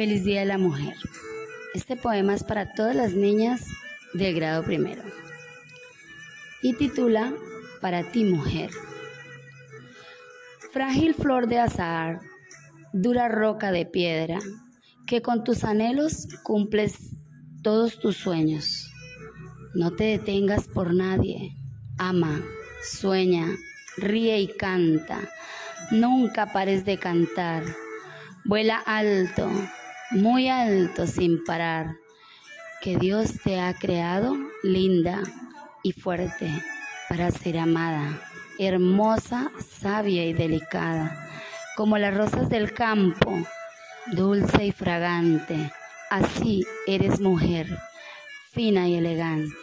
Feliz Día de la Mujer. Este poema es para todas las niñas del grado primero y titula Para ti, mujer. Frágil flor de azar, dura roca de piedra, que con tus anhelos cumples todos tus sueños. No te detengas por nadie, ama, sueña, ríe y canta. Nunca pares de cantar. Vuela alto, muy alto sin parar, que Dios te ha creado linda y fuerte para ser amada, hermosa, sabia y delicada, como las rosas del campo, dulce y fragante. Así eres mujer, fina y elegante.